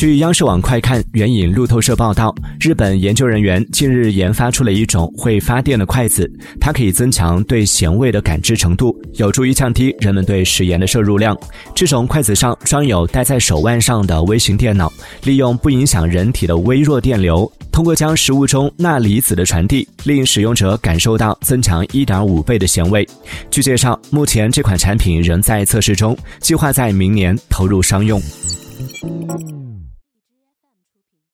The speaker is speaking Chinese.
据央视网快看援引路透社报道日本研究人员近日研发出了一种会发电的筷子它可以增强对咸味的感知程度有助于降低人们对食盐的摄入量。这种筷子上装有戴在手腕上的微型电脑利用不影响人体的微弱电流通过将食物中钠离子的传递令使用者感受到增强一点五倍的咸味。据介绍目前这款产品仍在测试中计划在明年投入商用。